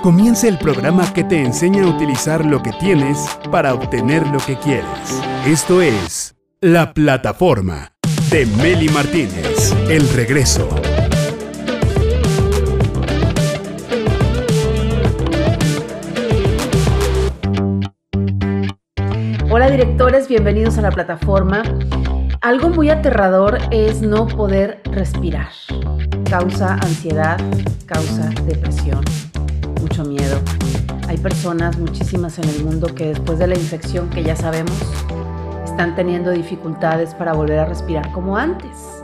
comienza el programa que te enseña a utilizar lo que tienes para obtener lo que quieres. Esto es La Plataforma de Meli Martínez. El regreso. Hola directores, bienvenidos a la plataforma. Algo muy aterrador es no poder respirar. Causa ansiedad, causa depresión, mucho miedo. Hay personas, muchísimas en el mundo, que después de la infección que ya sabemos, están teniendo dificultades para volver a respirar como antes.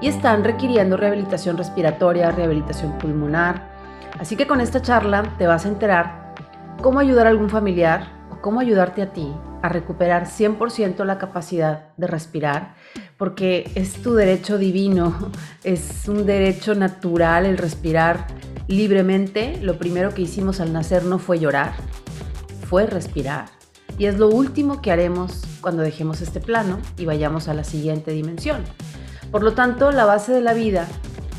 Y están requiriendo rehabilitación respiratoria, rehabilitación pulmonar. Así que con esta charla te vas a enterar cómo ayudar a algún familiar o cómo ayudarte a ti a recuperar 100% la capacidad de respirar, porque es tu derecho divino, es un derecho natural el respirar libremente. Lo primero que hicimos al nacer no fue llorar, fue respirar. Y es lo último que haremos cuando dejemos este plano y vayamos a la siguiente dimensión. Por lo tanto, la base de la vida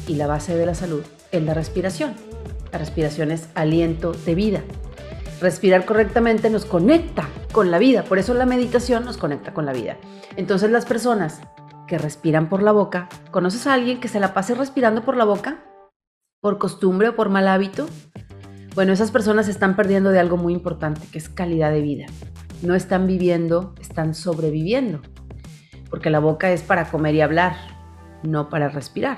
y la base de la salud es la respiración. La respiración es aliento de vida. Respirar correctamente nos conecta con la vida, por eso la meditación nos conecta con la vida. Entonces las personas que respiran por la boca, ¿conoces a alguien que se la pase respirando por la boca? ¿Por costumbre o por mal hábito? Bueno, esas personas están perdiendo de algo muy importante, que es calidad de vida. No están viviendo, están sobreviviendo. Porque la boca es para comer y hablar, no para respirar.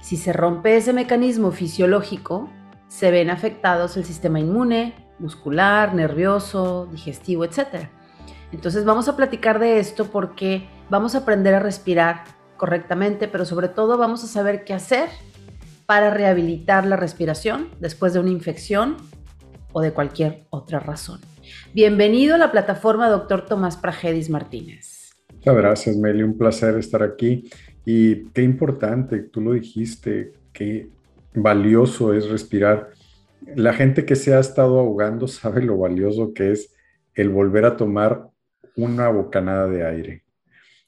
Si se rompe ese mecanismo fisiológico, se ven afectados el sistema inmune, muscular, nervioso, digestivo, etc. Entonces vamos a platicar de esto porque vamos a aprender a respirar correctamente, pero sobre todo vamos a saber qué hacer para rehabilitar la respiración después de una infección o de cualquier otra razón. Bienvenido a la plataforma Dr. Tomás Pragedis Martínez. Muchas gracias, Meli. Un placer estar aquí. Y qué importante, tú lo dijiste, qué valioso es respirar la gente que se ha estado ahogando sabe lo valioso que es el volver a tomar una bocanada de aire.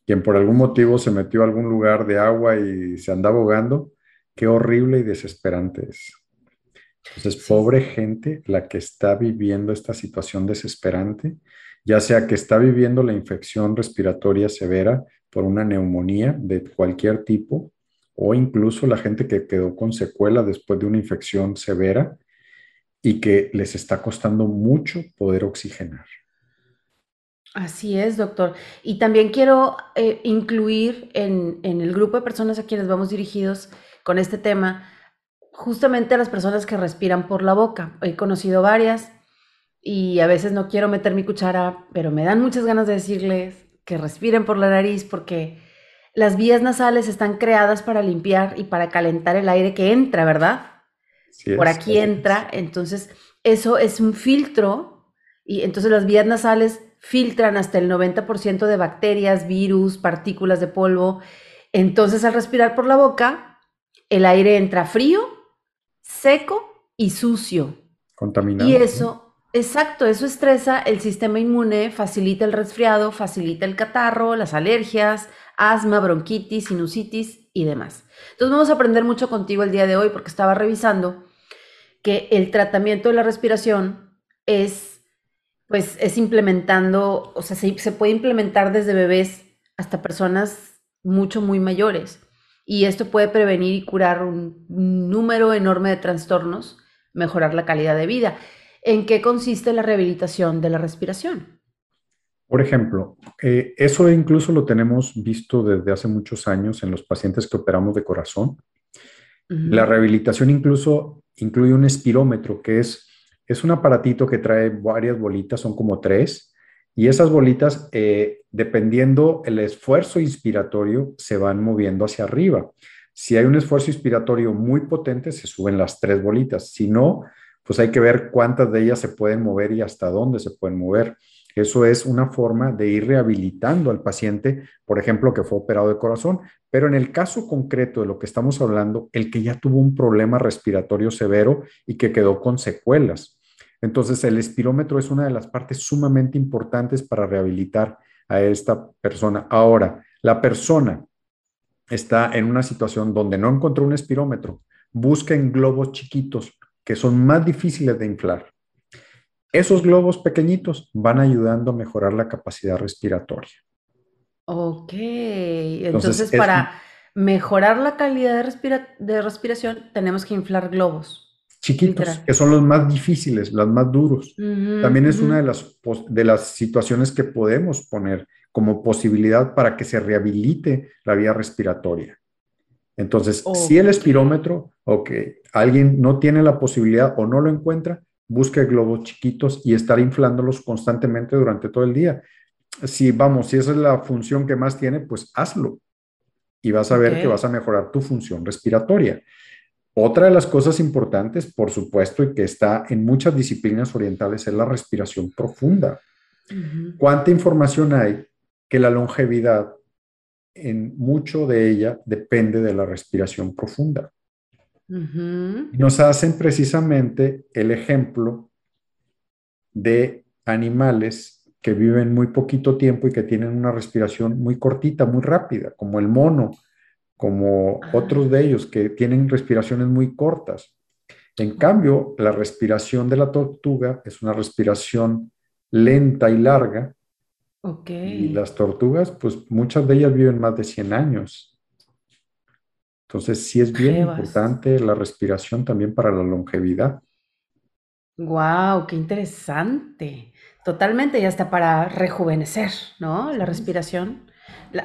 Quien por algún motivo se metió a algún lugar de agua y se andaba ahogando, qué horrible y desesperante es. Entonces, pobre gente la que está viviendo esta situación desesperante, ya sea que está viviendo la infección respiratoria severa por una neumonía de cualquier tipo, o incluso la gente que quedó con secuela después de una infección severa y que les está costando mucho poder oxigenar. Así es, doctor. Y también quiero eh, incluir en, en, el grupo de personas a quienes vamos dirigidos con este tema, justamente a las personas que respiran por la boca. He conocido varias y a veces no quiero meter mi cuchara, pero me dan muchas ganas de decirles que respiren por la nariz porque las vías nasales están creadas para limpiar y para calentar el aire que entra, ¿verdad? por aquí entra, entonces eso es un filtro y entonces las vías nasales filtran hasta el 90% de bacterias, virus, partículas de polvo. Entonces al respirar por la boca, el aire entra frío, seco y sucio. Contaminado. Y eso, exacto, eso estresa el sistema inmune, facilita el resfriado, facilita el catarro, las alergias, asma, bronquitis, sinusitis y demás. Entonces vamos a aprender mucho contigo el día de hoy porque estaba revisando que el tratamiento de la respiración es, pues, es implementando, o sea, se, puede implementar desde bebés hasta personas mucho, muy mayores. Y esto puede prevenir y curar un número enorme de trastornos, mejorar la calidad de vida. ¿En qué consiste la rehabilitación de la respiración? Por ejemplo, eh, eso incluso lo tenemos visto desde hace muchos años en los pacientes que operamos de corazón. La rehabilitación incluso incluye un espirómetro, que es, es un aparatito que trae varias bolitas, son como tres, y esas bolitas, eh, dependiendo el esfuerzo inspiratorio, se van moviendo hacia arriba. Si hay un esfuerzo inspiratorio muy potente, se suben las tres bolitas. Si no, pues hay que ver cuántas de ellas se pueden mover y hasta dónde se pueden mover. Eso es una forma de ir rehabilitando al paciente, por ejemplo, que fue operado de corazón, pero en el caso concreto de lo que estamos hablando, el que ya tuvo un problema respiratorio severo y que quedó con secuelas. Entonces, el espirómetro es una de las partes sumamente importantes para rehabilitar a esta persona. Ahora, la persona está en una situación donde no encontró un espirómetro, busca en globos chiquitos que son más difíciles de inflar. Esos globos pequeñitos van ayudando a mejorar la capacidad respiratoria. Ok, entonces, para mejorar la calidad de, respiración tenemos que inflar globos. Chiquitos, que son los más difíciles, los más duros. También es una de las, de las situaciones que podemos poner como posibilidad para que se rehabilite la vía respiratoria. Entonces, si el espirómetro o que alguien no tiene la posibilidad o no lo encuentra, busque globos chiquitos y estar inflándolos constantemente durante todo el día. Si vamos, si esa es la función que más tiene, pues hazlo y vas a ver que vas a mejorar tu función respiratoria. Otra de las cosas importantes, por supuesto, y que está en muchas disciplinas orientales, es la respiración profunda. ¿Cuánta información hay que la longevidad, en mucho de ella, depende de la respiración profunda? Nos hacen precisamente el ejemplo de animales que viven muy poquito tiempo y que tienen una respiración muy cortita, muy rápida, como el mono, como otros de ellos que tienen respiraciones muy cortas. En cambio, la respiración de la tortuga es una respiración lenta y larga. Y las tortugas, pues muchas de ellas viven más de 100 años. Entonces, sí es bien importante la respiración también para la longevidad. Wow, qué interesante. Totalmente, y hasta para rejuvenecer, ¿no? La respiración.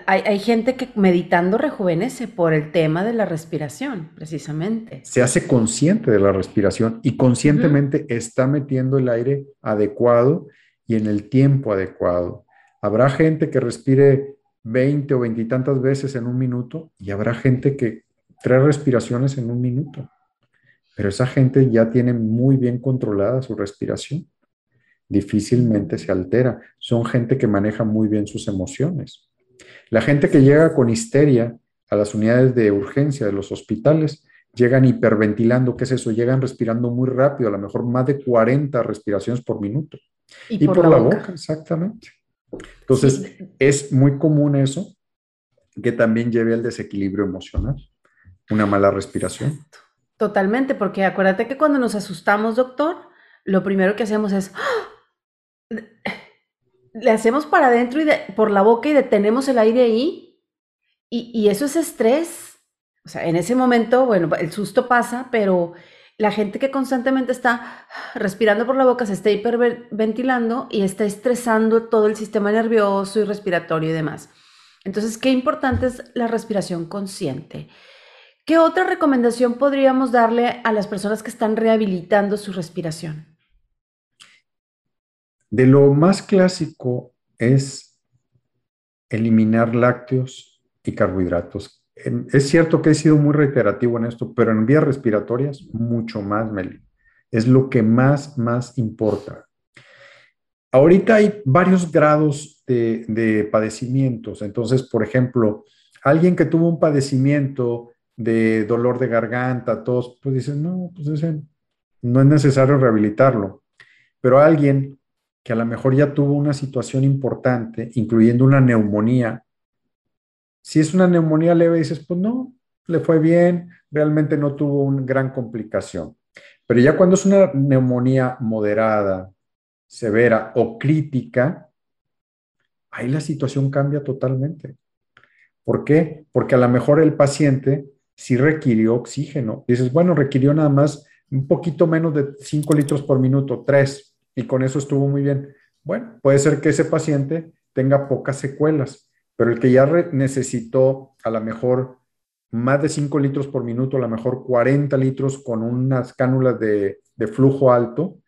Hay, gente que meditando rejuvenece por el tema de la respiración, precisamente. Se hace consciente de la respiración y conscientemente está metiendo el aire adecuado y en el tiempo adecuado. Habrá gente que respire 20 o 20 y tantas veces en un minuto y habrá gente que tres respiraciones en un minuto. Pero esa gente ya tiene muy bien controlada su respiración. Difícilmente se altera. Son gente que maneja muy bien sus emociones. La gente que llega con histeria a las unidades de urgencia de los hospitales, llegan hiperventilando. ¿Qué es eso? Llegan respirando muy rápido, a lo mejor más de 40 respiraciones por minuto. Y, por, la, boca? exactamente. Entonces, es muy común eso que también lleve al desequilibrio emocional una mala respiración. Totalmente, porque acuérdate que cuando nos asustamos, doctor, lo primero que hacemos es, ¡ah! Le hacemos para adentro y por la boca y detenemos el aire ahí, y, y, eso es estrés. O sea, en ese momento, bueno, el susto pasa, pero la gente que constantemente está respirando por la boca se está hiperventilando y está estresando todo el sistema nervioso y respiratorio y demás. Entonces, qué importante es la respiración consciente. ¿Qué otra recomendación podríamos darle a las personas que están rehabilitando su respiración? De lo más clásico es eliminar lácteos y carbohidratos. Es cierto que he sido muy reiterativo en esto, pero en vías respiratorias mucho más, Meli. Es lo que más, más importa. Ahorita hay varios grados de, de padecimientos. Entonces, por ejemplo, alguien que tuvo un padecimiento de dolor de garganta, tos, pues dicen, no, pues ese, no es necesario rehabilitarlo. Pero alguien que a lo mejor ya tuvo una situación importante, incluyendo una neumonía, si es una neumonía leve, dices, pues no, le fue bien, realmente no tuvo una gran complicación. Pero ya cuando es una neumonía moderada, severa o crítica, ahí la situación cambia totalmente. ¿Por qué? Porque a lo mejor el paciente sí requirió oxígeno. Dices, bueno, requirió nada más un poquito menos de 5 litros por minuto, 3, y con eso estuvo muy bien. Bueno, puede ser que ese paciente tenga pocas secuelas, pero el que ya necesitó a lo mejor más de 5 litros por minuto, a lo mejor 40 litros con unas cánulas de, de flujo alto,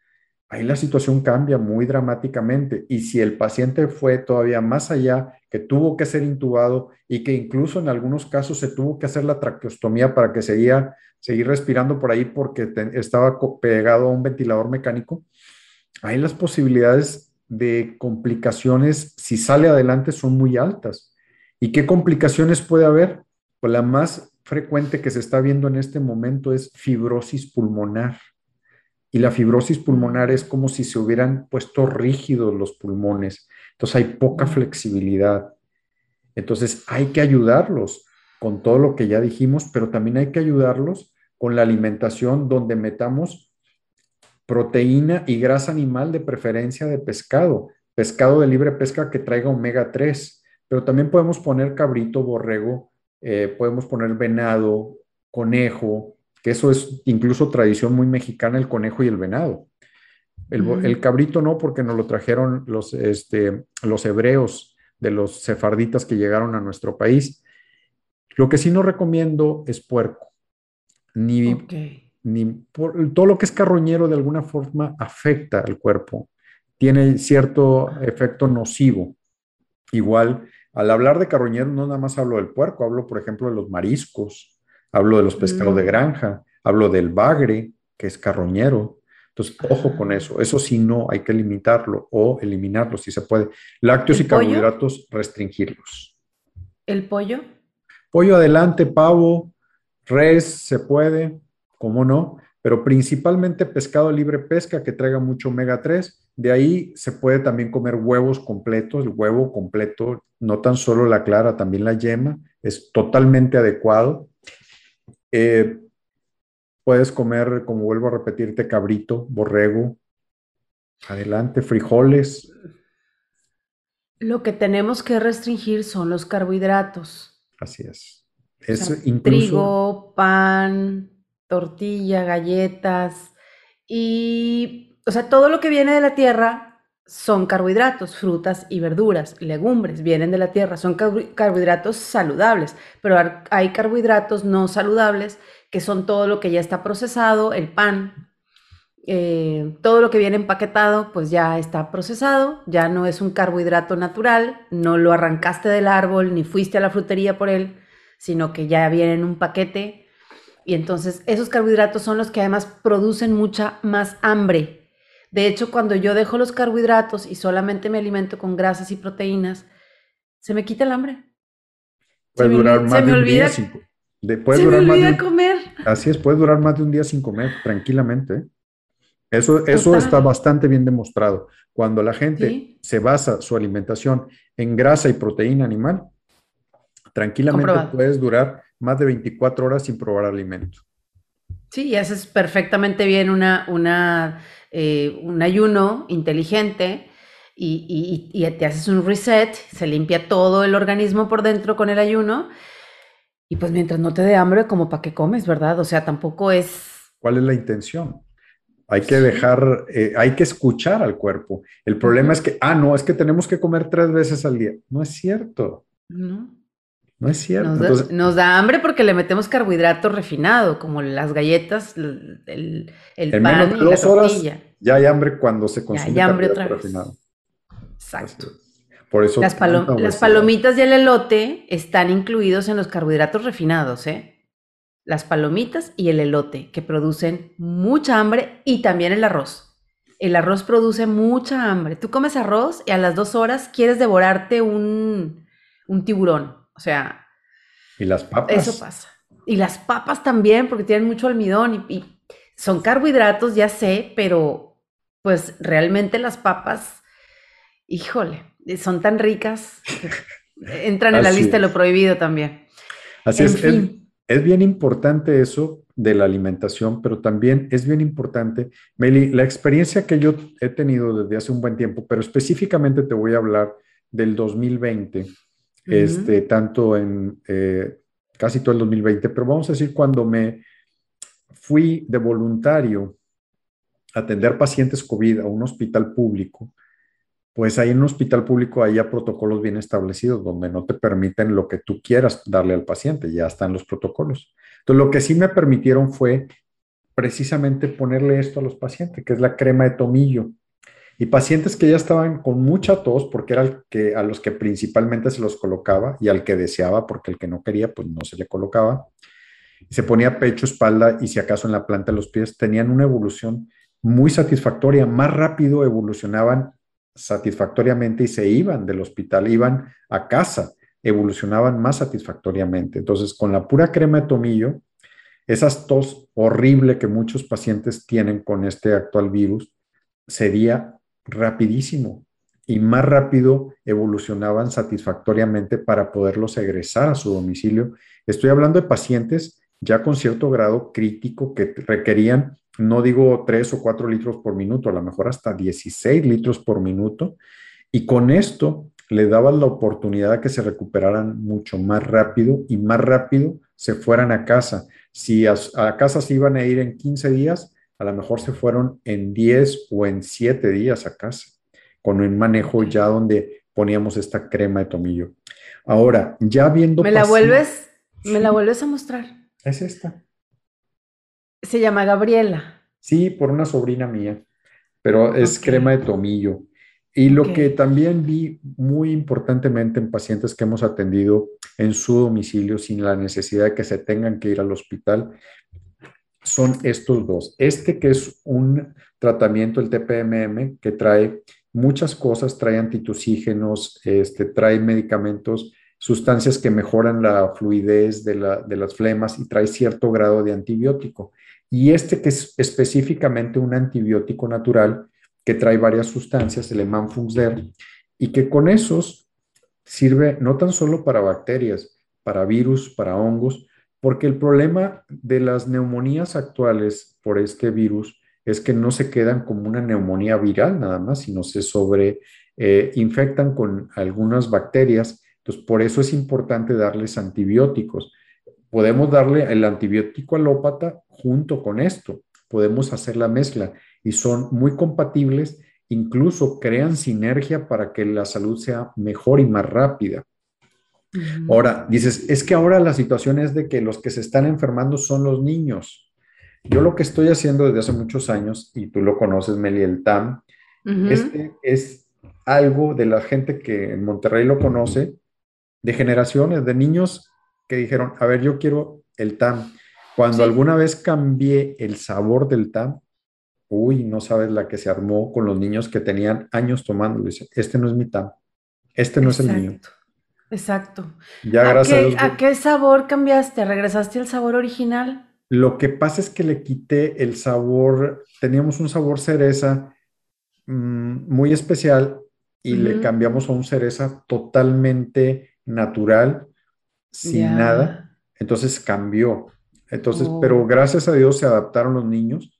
ahí la situación cambia muy dramáticamente. Y si el paciente fue todavía más allá, que tuvo que ser intubado y que incluso en algunos casos se tuvo que hacer la traqueostomía para que seguía, seguir respirando por ahí porque estaba pegado a un ventilador mecánico, ahí las posibilidades de complicaciones, si sale adelante, son muy altas. ¿Y qué complicaciones puede haber? Pues la más frecuente que se está viendo en este momento es fibrosis pulmonar y la fibrosis pulmonar es como si se hubieran puesto rígidos los pulmones. Entonces hay poca flexibilidad. Entonces hay que ayudarlos con todo lo que ya dijimos, pero también hay que ayudarlos con la alimentación donde metamos proteína y grasa animal de preferencia de pescado, pescado de libre pesca que traiga omega 3, pero también podemos poner cabrito, borrego, eh, podemos poner venado, conejo, que eso es incluso tradición muy mexicana, el conejo y el venado. El, cabrito no, porque nos lo trajeron los, este, los hebreos de los sefarditas que llegaron a nuestro país. Lo que sí no recomiendo es puerco, ni, ni todo lo que es carroñero de alguna forma afecta al cuerpo, tiene cierto efecto nocivo. Igual, al hablar de carroñero no nada más hablo del puerco, hablo por ejemplo de los mariscos, hablo de los pescados de mm. granja, hablo del bagre, que es carroñero. Entonces, ojo con eso. Eso sí no, hay que limitarlo o eliminarlo si se puede. Lácteos y carbohidratos, restringirlos. ¿El pollo? Pollo adelante, pavo, res, se puede, ¿cómo no? Pero principalmente pescado libre pesca que traiga mucho omega 3. De ahí se puede también comer huevos completos, el huevo completo, no tan solo la clara, también la yema, es totalmente adecuado. Eh, puedes comer, como vuelvo a repetirte, cabrito, borrego, adelante, frijoles. Lo que tenemos que restringir son los carbohidratos. Así es. es Trigo, pan, tortilla, galletas y, o sea, todo lo que viene de la tierra son carbohidratos, frutas y verduras, legumbres, vienen de la tierra, son carbohidratos saludables, pero hay carbohidratos no saludables que son todo lo que ya está procesado, el pan, eh, todo lo que viene empaquetado, pues ya está procesado, ya no es un carbohidrato natural, no lo arrancaste del árbol ni fuiste a la frutería por él, sino que ya viene en un paquete y entonces esos carbohidratos son los que además producen mucha más hambre. De hecho, cuando yo dejo los carbohidratos y solamente me alimento con grasas y proteínas, se me quita el hambre. Puede durar más de un día sin, se durar me olvida comer. Así es, puede durar más de un día sin comer tranquilamente. Eso, eso está bastante bien demostrado. Cuando la gente se basa su alimentación en grasa y proteína animal, tranquilamente puedes durar más de 24 horas sin probar alimento. Sí, y haces perfectamente bien una, una, eh, un ayuno inteligente y, y, te haces un reset, se limpia todo el organismo por dentro con el ayuno. Y pues mientras no te dé hambre, como para qué comes, ¿verdad? O sea, tampoco es... ¿Cuál es la intención? Hay que dejar, eh, hay que escuchar al cuerpo. El problema es que, ah, no, es que tenemos que comer tres veces al día. No es cierto. No. No es cierto. Nos da, hambre porque le metemos carbohidrato refinado, como las galletas, el, el pan y la tortilla. ya hay hambre cuando se consume ya hay hambre otra vez. refinado. Exacto. Por eso las, las palomitas y el elote están incluidos en los carbohidratos refinados, ¿eh? Las palomitas y el elote, que producen mucha hambre, y también el arroz. El arroz produce mucha hambre. Tú comes arroz y a las dos horas quieres devorarte un, un tiburón. O sea. Y las papas. Eso pasa. Y las papas también, porque tienen mucho almidón y, son carbohidratos, ya sé, pero pues realmente las papas, híjole, son tan ricas. entran en la lista de lo prohibido también. Así es, es, bien importante eso de la alimentación, pero también es bien importante, Meli, la experiencia que yo he tenido desde hace un buen tiempo, pero específicamente te voy a hablar del 2020 este, tanto en eh, casi todo el 2020, pero vamos a decir cuando me fui de voluntario a atender pacientes COVID a un hospital público, pues ahí en un hospital público hay protocolos bien establecidos donde no te permiten lo que tú quieras darle al paciente, ya están los protocolos. Entonces, lo que sí me permitieron fue precisamente ponerle esto a los pacientes, que es la crema de tomillo. Y pacientes que ya estaban con mucha tos, porque era el que, a los que principalmente se los colocaba y al que deseaba, porque el que no quería, pues no se le colocaba. Se ponía pecho, espalda y si acaso en la planta de los pies, tenían una evolución muy satisfactoria, más rápido evolucionaban satisfactoriamente y se iban del hospital, iban a casa, evolucionaban más satisfactoriamente. Entonces, con la pura crema de tomillo, esas tos horrible que muchos pacientes tienen con este actual virus, sería rapidísimo y más rápido evolucionaban satisfactoriamente para poderlos egresar a su domicilio. Estoy hablando de pacientes ya con cierto grado crítico que requerían no digo 3 o 4 litros por minuto, a lo mejor hasta 16 litros por minuto. Y con esto le daban la oportunidad de que se recuperaran mucho más rápido y más rápido se fueran a casa. Si a, casa se iban a ir en 15 días, a lo mejor se fueron en 10 o en 7 días a casa, con un manejo ya donde poníamos esta crema de tomillo. Ahora, ya viendo... ¿Me la vuelves, me la vuelves a mostrar? Es esta. Se llama Gabriela. Sí, por una sobrina mía, pero es crema de tomillo. Y lo que también vi muy importantemente en pacientes que hemos atendido en su domicilio sin la necesidad de que se tengan que ir al hospital son estos dos. Este que es un tratamiento, el TPMM, que trae muchas cosas, trae antitusígenos, este, trae medicamentos, sustancias que mejoran la fluidez de, las flemas y trae cierto grado de antibiótico. Y este que es específicamente un antibiótico natural que trae varias sustancias, el Emanfunxder, y que con esos sirve no tan solo para bacterias, para virus, para hongos, porque el problema de las neumonías actuales por este virus es que no se quedan como una neumonía viral nada más, sino se sobre eh, infectan con algunas bacterias. Entonces, por eso es importante darles antibióticos. Podemos darle el antibiótico alópata junto con esto. Podemos hacer la mezcla y son muy compatibles, incluso crean sinergia para que la salud sea mejor y más rápida. Ahora, dices, es que ahora la situación es de que los que se están enfermando son los niños. Yo lo que estoy haciendo desde hace muchos años, y tú lo conoces, Meli, el TAM, este es algo de la gente que en Monterrey lo conoce, de generaciones, de niños que dijeron, a ver, yo quiero el TAM. Cuando alguna vez cambié el sabor del TAM, uy, no sabes la que se armó con los niños que tenían años tomando. Dice, este no es mi TAM, este no es el mío. Exacto. Ya, gracias ¿A qué sabor cambiaste? ¿Regresaste al sabor original? Lo que pasa es que le quité el sabor, teníamos un sabor cereza mm, muy especial y le cambiamos a un cereza totalmente natural, sin nada. Entonces cambió. Entonces, pero oh. gracias a Dios se adaptaron los niños.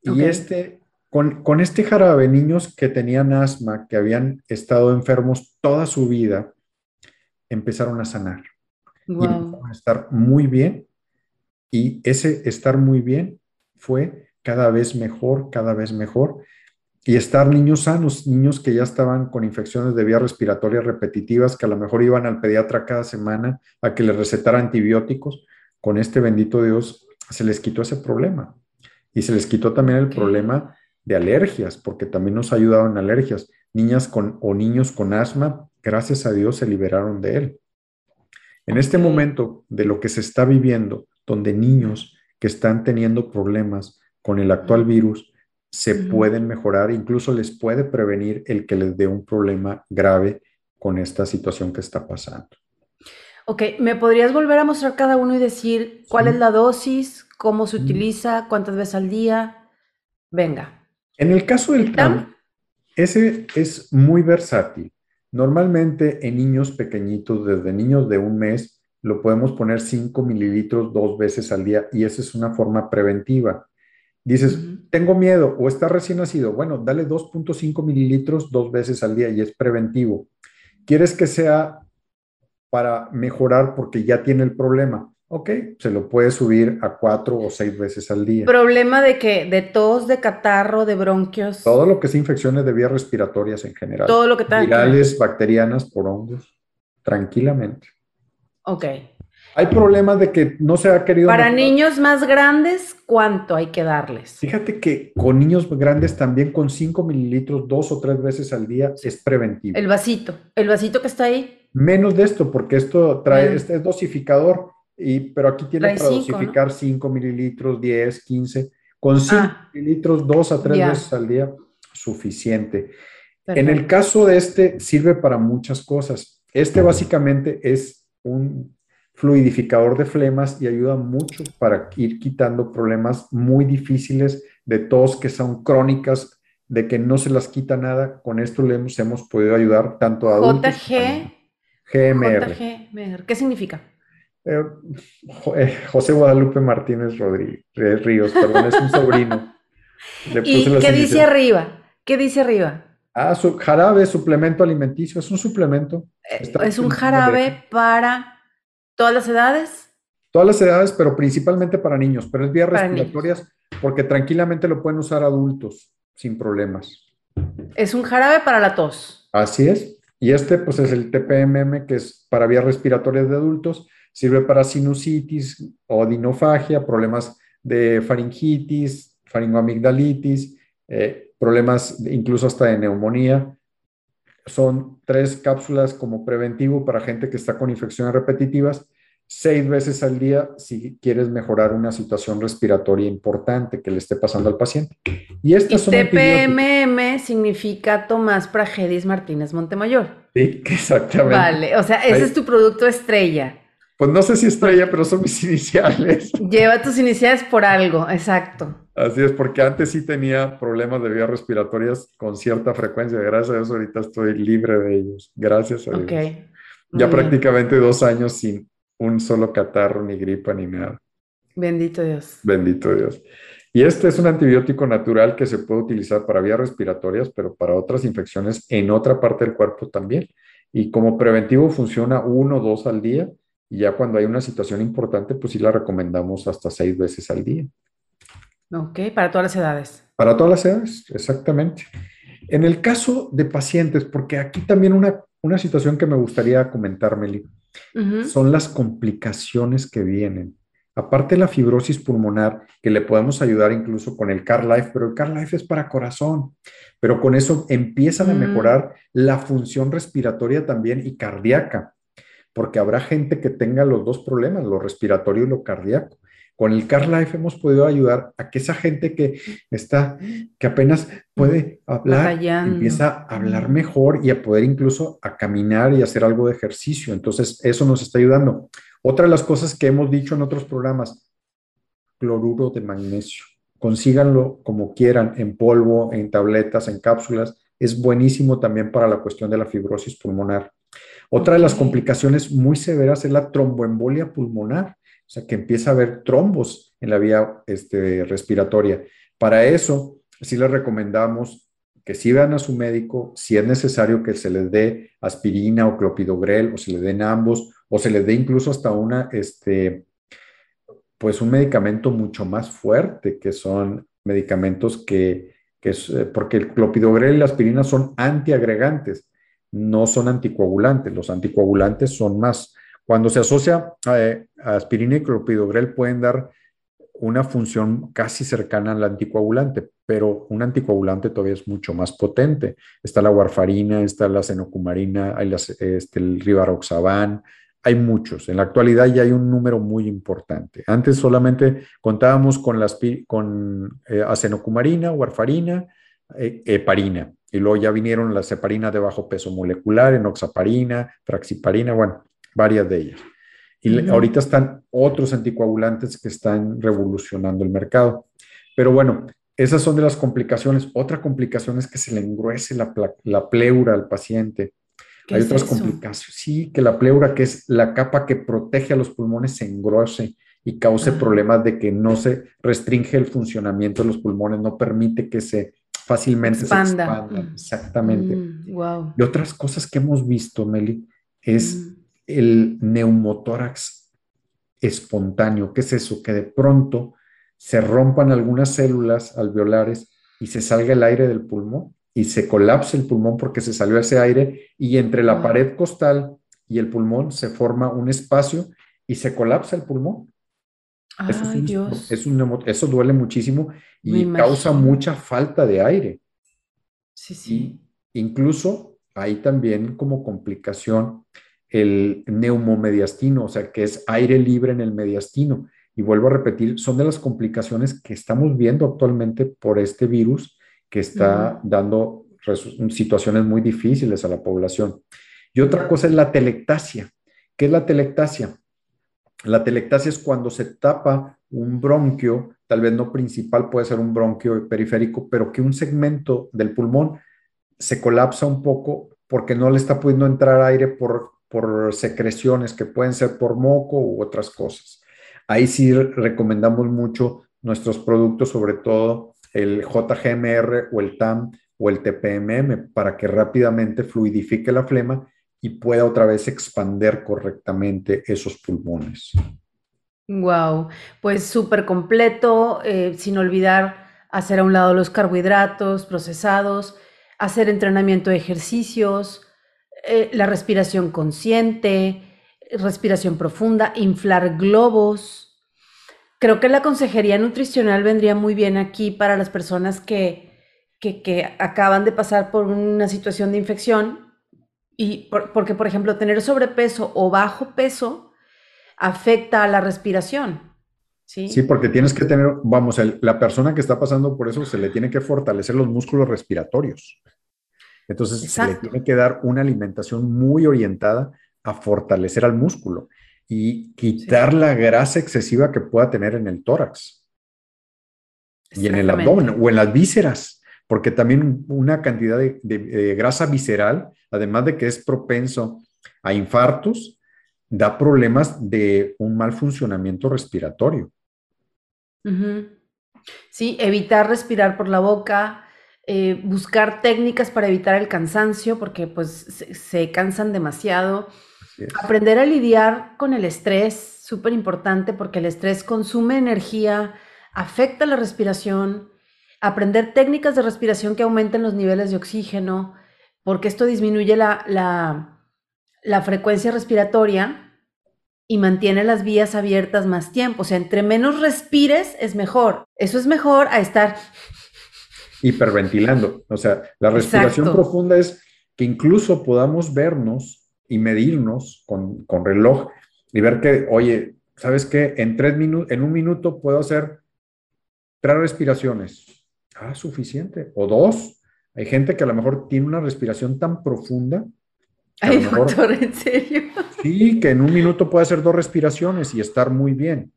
Y este, con, con, este jarabe, niños que tenían asma, que habían estado enfermos toda su vida, empezaron a sanar. Y empezaron a estar muy bien y ese estar muy bien fue cada vez mejor, cada vez mejor. Y estar niños sanos, niños que ya estaban con infecciones de vías respiratorias repetitivas, que a lo mejor iban al pediatra cada semana a que les recetara antibióticos, con este bendito Dios se les quitó ese problema. Y se les quitó también el problema de alergias, porque también nos ayudaron alergias. Niñas con, o niños con asma, gracias a Dios, se liberaron de él. En este momento de lo que se está viviendo, donde niños que están teniendo problemas con el actual virus se pueden mejorar, incluso les puede prevenir el que les dé un problema grave con esta situación que está pasando. Ok, ¿me podrías volver a mostrar cada uno y decir cuál es la dosis, cómo se utiliza, cuántas veces al día? Venga. En el caso del TAM, ese es muy versátil. Normalmente en niños pequeñitos, desde niños de un mes, lo podemos poner 5 mililitros dos veces al día y esa es una forma preventiva. Dices, tengo miedo o está recién nacido. Bueno, dale 2.5 mililitros dos veces al día y es preventivo. ¿Quieres que sea para mejorar porque ya tiene el problema? Ok, se lo puede subir a cuatro o seis veces al día. ¿Problema de qué? ¿De tos, de catarro, de bronquios? Todo lo que es infecciones de vías respiratorias en general. Todo lo que está. Virales, bacterianas, por hongos, tranquilamente. Ok. Hay problemas de que no se ha querido. Para niños más grandes, ¿cuánto hay que darles? Fíjate que con niños grandes también con 5 mililitros dos o tres veces al día es preventivo. El vasito, el vasito que está ahí. Menos de esto, porque esto trae, este es dosificador, y, pero aquí tiene para dosificar 5 mililitros, 10, 15. Con 5 ah. mililitros dos a tres veces al día, suficiente. En el caso de este, sirve para muchas cosas. Este básicamente es un fluidificador de flemas y ayuda mucho para ir quitando problemas muy difíciles de tos que son crónicas, de que no se las quita nada. Con esto le hemos, hemos podido ayudar tanto a adultos. JG. GMR. ¿Qué significa? Eh, eh, José Guadalupe Martínez Rodríguez, Ríos, perdón, es un sobrino. ¿Y qué dice arriba? ¿Qué dice arriba? Ah, su, jarabe, suplemento alimenticio, es un suplemento. Eh, ¿Es un jarabe para todas las edades? Todas las edades, pero principalmente para niños, pero es vías respiratorias porque tranquilamente lo pueden usar adultos sin problemas. Es un jarabe para la tos. Así es. Y este pues es el TPMM que es para vías respiratorias de adultos, sirve para sinusitis, odinofagia, problemas de faringitis, faringoamigdalitis, eh, problemas incluso hasta de neumonía. Son tres cápsulas como preventivo para gente que está con infecciones repetitivas, seis veces al día si quieres mejorar una situación respiratoria importante que le esté pasando al paciente. Y estas TPMM significa Tomás Pragedis Martínez Montemayor. Sí, exactamente. Vale, o sea, ese es tu producto estrella. Pues no sé si estrella, pero son mis iniciales. Lleva tus iniciales por algo, exacto. Así es, porque antes sí tenía problemas de vías respiratorias con cierta frecuencia. Gracias a Dios ahorita estoy libre de ellos. Gracias a Dios. Okay. Ya prácticamente dos años sin un solo catarro, ni gripa, ni nada. Bendito Dios. Bendito Dios. Y este es un antibiótico natural que se puede utilizar para vías respiratorias, pero para otras infecciones en otra parte del cuerpo también. Y como preventivo funciona uno o dos al día. Y ya cuando hay una situación importante, pues sí la recomendamos hasta seis veces al día. Ok, para todas las edades. Para todas las edades, exactamente. En el caso de pacientes, porque aquí también una, una situación que me gustaría comentar, Meli, son las complicaciones que vienen. Aparte de la fibrosis pulmonar, que le podemos ayudar incluso con el CarLife, pero el CarLife es para corazón, pero con eso empiezan a mm. mejorar la función respiratoria también y cardíaca, porque habrá gente que tenga los dos problemas, lo respiratorio y lo cardíaco. Con el CarLife hemos podido ayudar a que esa gente que está, que apenas puede hablar, empieza a hablar mejor y a poder incluso a caminar y hacer algo de ejercicio. Entonces, eso nos está ayudando. Otra de las cosas que hemos dicho en otros programas, cloruro de magnesio. Consíganlo como quieran, en polvo, en tabletas, en cápsulas. Es buenísimo también para la cuestión de la fibrosis pulmonar. Otra de las complicaciones muy severas es la tromboembolia pulmonar o sea, que empieza a haber trombos en la vía este, respiratoria. Para eso, sí les recomendamos que si vean a su médico, si es necesario que se les dé aspirina o clopidogrel o se le den ambos o se les dé incluso hasta una, este, pues un medicamento mucho más fuerte, que son medicamentos que, que es, eh, porque el clopidogrel y la aspirina son antiagregantes, no son anticoagulantes. Los anticoagulantes son más cuando se asocia a, aspirina y clopidogrel pueden dar una función casi cercana al anticoagulante, pero un anticoagulante todavía es mucho más potente. Está la warfarina, está la senocumarina, hay este, el rivaroxaban, hay muchos. En la actualidad ya hay un número muy importante. Antes solamente contábamos con, las, con eh, acenocumarina, warfarina, heparina, y luego ya vinieron las heparinas de bajo peso molecular, enoxaparina, fraxiparina, bueno, varias de ellas. Y ahorita están otros anticoagulantes que están revolucionando el mercado. Pero bueno, esas son de las complicaciones. Otra complicación es que se le engruece la, la pleura al paciente. Hay otras complicaciones. Sí, que la pleura, que es la capa que protege a los pulmones, se engrose y cause ah. problemas de que no se restringe el funcionamiento de los pulmones, no permite que se fácilmente expanda. se expandan. Exactamente. wow. Mm, y otras cosas que hemos visto, Meli, es mm el neumotórax espontáneo. ¿Qué es eso? Que de pronto se rompan algunas células alveolares y se salga el aire del pulmón y se colapse el pulmón porque se salió ese aire y entre la pared costal y el pulmón se forma un espacio y se colapsa el pulmón. Eso, Dios. eso duele muchísimo y causa mucha falta de aire. Sí, sí. incluso hay también como complicación el neumomediastino, o sea, que es aire libre en el mediastino. Y vuelvo a repetir, son de las complicaciones que estamos viendo actualmente por este virus que está dando situaciones muy difíciles a la población. Y otra cosa es la telectasia. ¿Qué es la telectasia? La telectasia es cuando se tapa un bronquio, tal vez no principal, puede ser un bronquio periférico, pero que un segmento del pulmón se colapsa un poco porque no le está pudiendo entrar aire por por secreciones que pueden ser por moco u otras cosas. Ahí sí recomendamos mucho nuestros productos, sobre todo el JGMR o el TAM o el TPMM para que rápidamente fluidifique la flema y pueda otra vez expander correctamente esos pulmones. Wow, pues súper completo, eh, sin olvidar hacer a un lado los carbohidratos procesados, hacer entrenamiento de ejercicios, eh, la respiración consciente, respiración profunda, inflar globos. Creo que la consejería nutricional vendría muy bien aquí para las personas que, que, acaban de pasar por una situación de infección y porque, por ejemplo, tener sobrepeso o bajo peso afecta a la respiración. Sí, sí porque tienes que tener, vamos, la persona que está pasando por eso se le tiene que fortalecer los músculos respiratorios. Entonces se le tiene que dar una alimentación muy orientada a fortalecer al músculo y quitar la grasa excesiva que pueda tener en el tórax y en el abdomen o en las vísceras, porque también una cantidad de, grasa visceral, además de que es propenso a infartos, da problemas de un mal funcionamiento respiratorio. Sí, evitar respirar por la boca, eh, buscar técnicas para evitar el cansancio, porque pues se cansan demasiado. Aprender a lidiar con el estrés, súper importante porque el estrés consume energía, afecta la respiración. Aprender técnicas de respiración que aumenten los niveles de oxígeno, porque esto disminuye la, la, frecuencia respiratoria y mantiene las vías abiertas más tiempo. O sea, entre menos respires es mejor. Eso es mejor a estar hiperventilando. O sea, la respiración profunda es que incluso podamos vernos y medirnos con, reloj y ver que, oye, ¿sabes qué? En, tres minutos, en un minuto puedo hacer tres respiraciones. Ah, suficiente. O dos. Hay gente que a lo mejor tiene una respiración tan profunda. Ay, doctor, ¿en serio? Sí, que en un minuto puede hacer dos respiraciones y estar muy bien.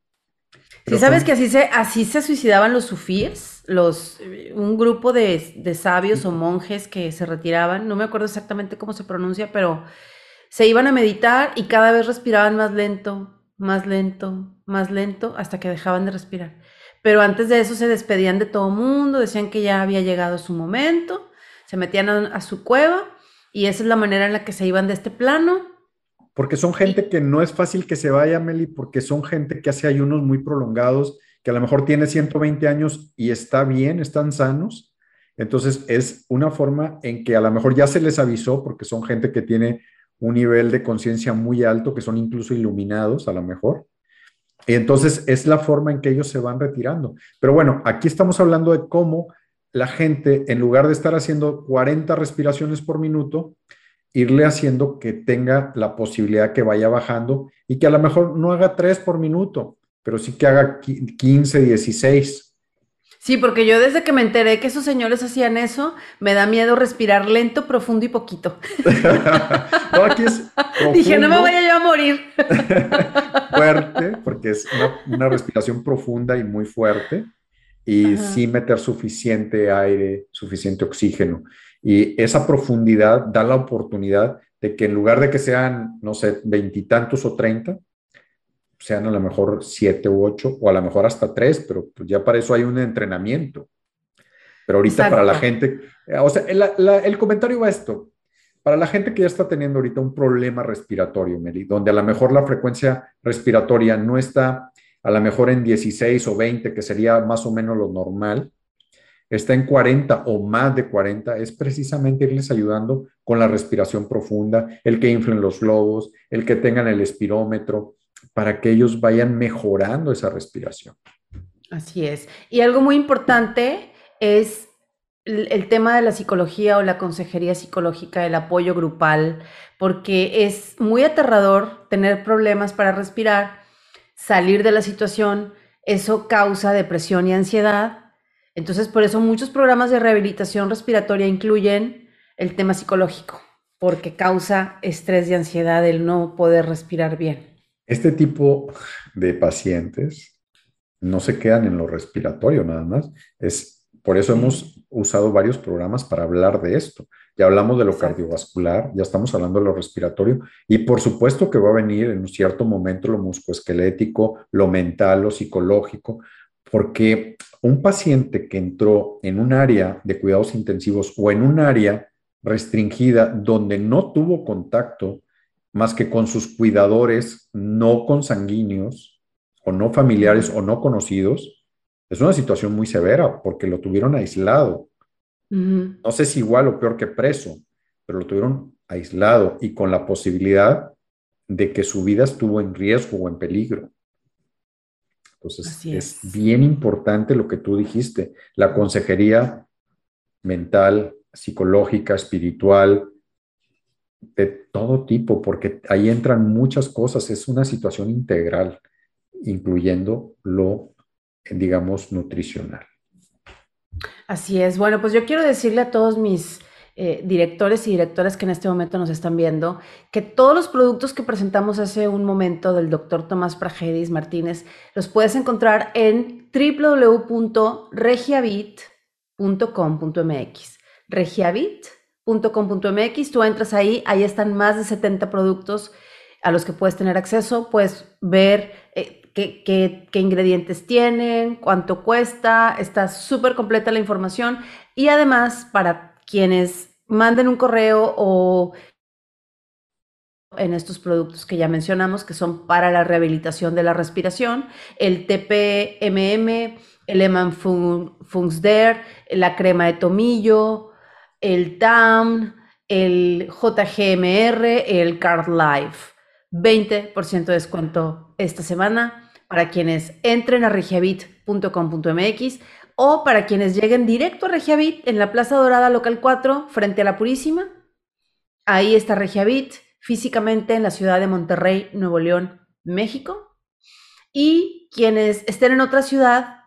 ¿Sí sabes que así se, así se suicidaban los sufíes? Los, un grupo de, de sabios o monjes que se retiraban, no me acuerdo exactamente cómo se pronuncia, pero se iban a meditar y cada vez respiraban más lento, más lento, más lento, hasta que dejaban de respirar. Pero antes de eso se despedían de todo mundo, decían que ya había llegado su momento, se metían a, su cueva y esa es la manera en la que se iban de este plano. Porque son gente que no es fácil que se vaya, Meli, porque son gente que hace ayunos muy prolongados, que a lo mejor tiene 120 años y está bien, están sanos. Entonces es una forma en que a lo mejor ya se les avisó, porque son gente que tiene un nivel de conciencia muy alto, que son incluso iluminados a lo mejor. Y entonces es la forma en que ellos se van retirando. Pero bueno, aquí estamos hablando de cómo la gente, en lugar de estar haciendo 40 respiraciones por minuto, irle haciendo que tenga la posibilidad que vaya bajando y que a lo mejor no haga 3 por minuto, pero sí que haga 15, 16 Sí, porque yo desde que me enteré que esos señores hacían eso, me da miedo respirar lento, profundo y poquito. no, aquí es Dije, no me voy a yo a morir. fuerte, porque es una, respiración profunda y muy fuerte. Y sí meter suficiente aire, suficiente oxígeno. Y esa profundidad da la oportunidad de que en lugar de que sean, no sé, veintitantos o treinta, sean a lo mejor siete u ocho, o a lo mejor hasta tres, pero pues ya para eso hay un entrenamiento. Pero ahorita para la gente, eh, o sea, el, comentario va a esto. Para la gente que ya está teniendo ahorita un problema respiratorio, Meli, donde a lo mejor la frecuencia respiratoria no está a lo mejor en 16 o 20, que sería más o menos lo normal, está en 40 o más de 40, es precisamente irles ayudando con la respiración profunda, el que inflen los globos, el que tengan el espirómetro, para que ellos vayan mejorando esa respiración. Así es. Y algo muy importante es el, tema de la psicología o la consejería psicológica, el apoyo grupal, porque es muy aterrador tener problemas para respirar, salir de la situación, eso causa depresión y ansiedad. Entonces, por eso muchos programas de rehabilitación respiratoria incluyen el tema psicológico, porque causa estrés y ansiedad el no poder respirar bien. Este tipo de pacientes no se quedan en lo respiratorio nada más. Es, por eso hemos usado varios programas para hablar de esto. Ya hablamos de lo cardiovascular, ya estamos hablando de lo respiratorio y por supuesto que va a venir en un cierto momento lo musculoesquelético, lo mental, lo psicológico, porque un paciente que entró en un área de cuidados intensivos o en un área restringida donde no tuvo contacto más que con sus cuidadores no consanguíneos o no familiares o no conocidos, es una situación muy severa porque lo tuvieron aislado. No sé si igual o peor que preso, pero lo tuvieron aislado y con la posibilidad de que su vida estuvo en riesgo o en peligro. Entonces, es. bien importante lo que tú dijiste, la consejería mental, psicológica, espiritual, de todo tipo, porque ahí entran muchas cosas, es una situación integral, incluyendo lo, digamos, nutricional. Así es. Bueno, pues yo quiero decirle a todos mis eh, directores y directoras que en este momento nos están viendo, que todos los productos que presentamos hace un momento del doctor Tomás Pragedis Martínez los puedes encontrar en www.regiavit.com.mx. Regiavit.com.mx, tú entras ahí, ahí están más de 70 productos a los que puedes tener acceso, puedes ver eh, qué, qué, ingredientes tienen, cuánto cuesta, está súper completa la información y además para quienes manden un correo o en estos productos que ya mencionamos, que son para la rehabilitación de la respiración, el TPMM, el Eman Fungsder, la crema de tomillo, el TAM, el JGMR, el Card Life. 20% de descuento esta semana para quienes entren a regiabit.com.mx o para quienes lleguen directo a Regiavit en la Plaza Dorada Local 4 frente a la Purísima. Ahí está Regiavit, físicamente en la ciudad de Monterrey, Nuevo León, México. Y quienes estén en otra ciudad,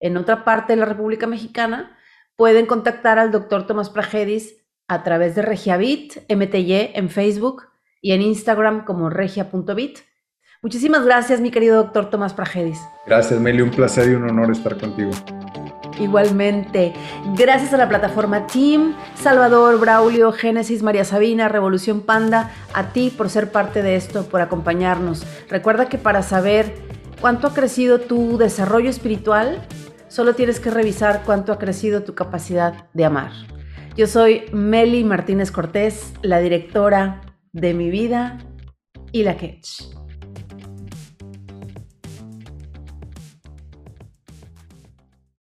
en otra parte de la República Mexicana, pueden contactar al doctor Tomás Pragedis a través de Regiavit, MTY, en Facebook y en Instagram como regia.bit. Muchísimas gracias, mi querido doctor Tomás Pragedis. Gracias, Meli. Un placer y un honor estar contigo. Igualmente, gracias a la plataforma Team, Salvador, Braulio, Génesis, María Sabina, Revolución Panda, a ti por ser parte de esto, por acompañarnos. Recuerda que para saber cuánto ha crecido tu desarrollo espiritual, solo tienes que revisar cuánto ha crecido tu capacidad de amar. Yo soy Meli Martínez Cortés, la directora de mi vida y la Ketch.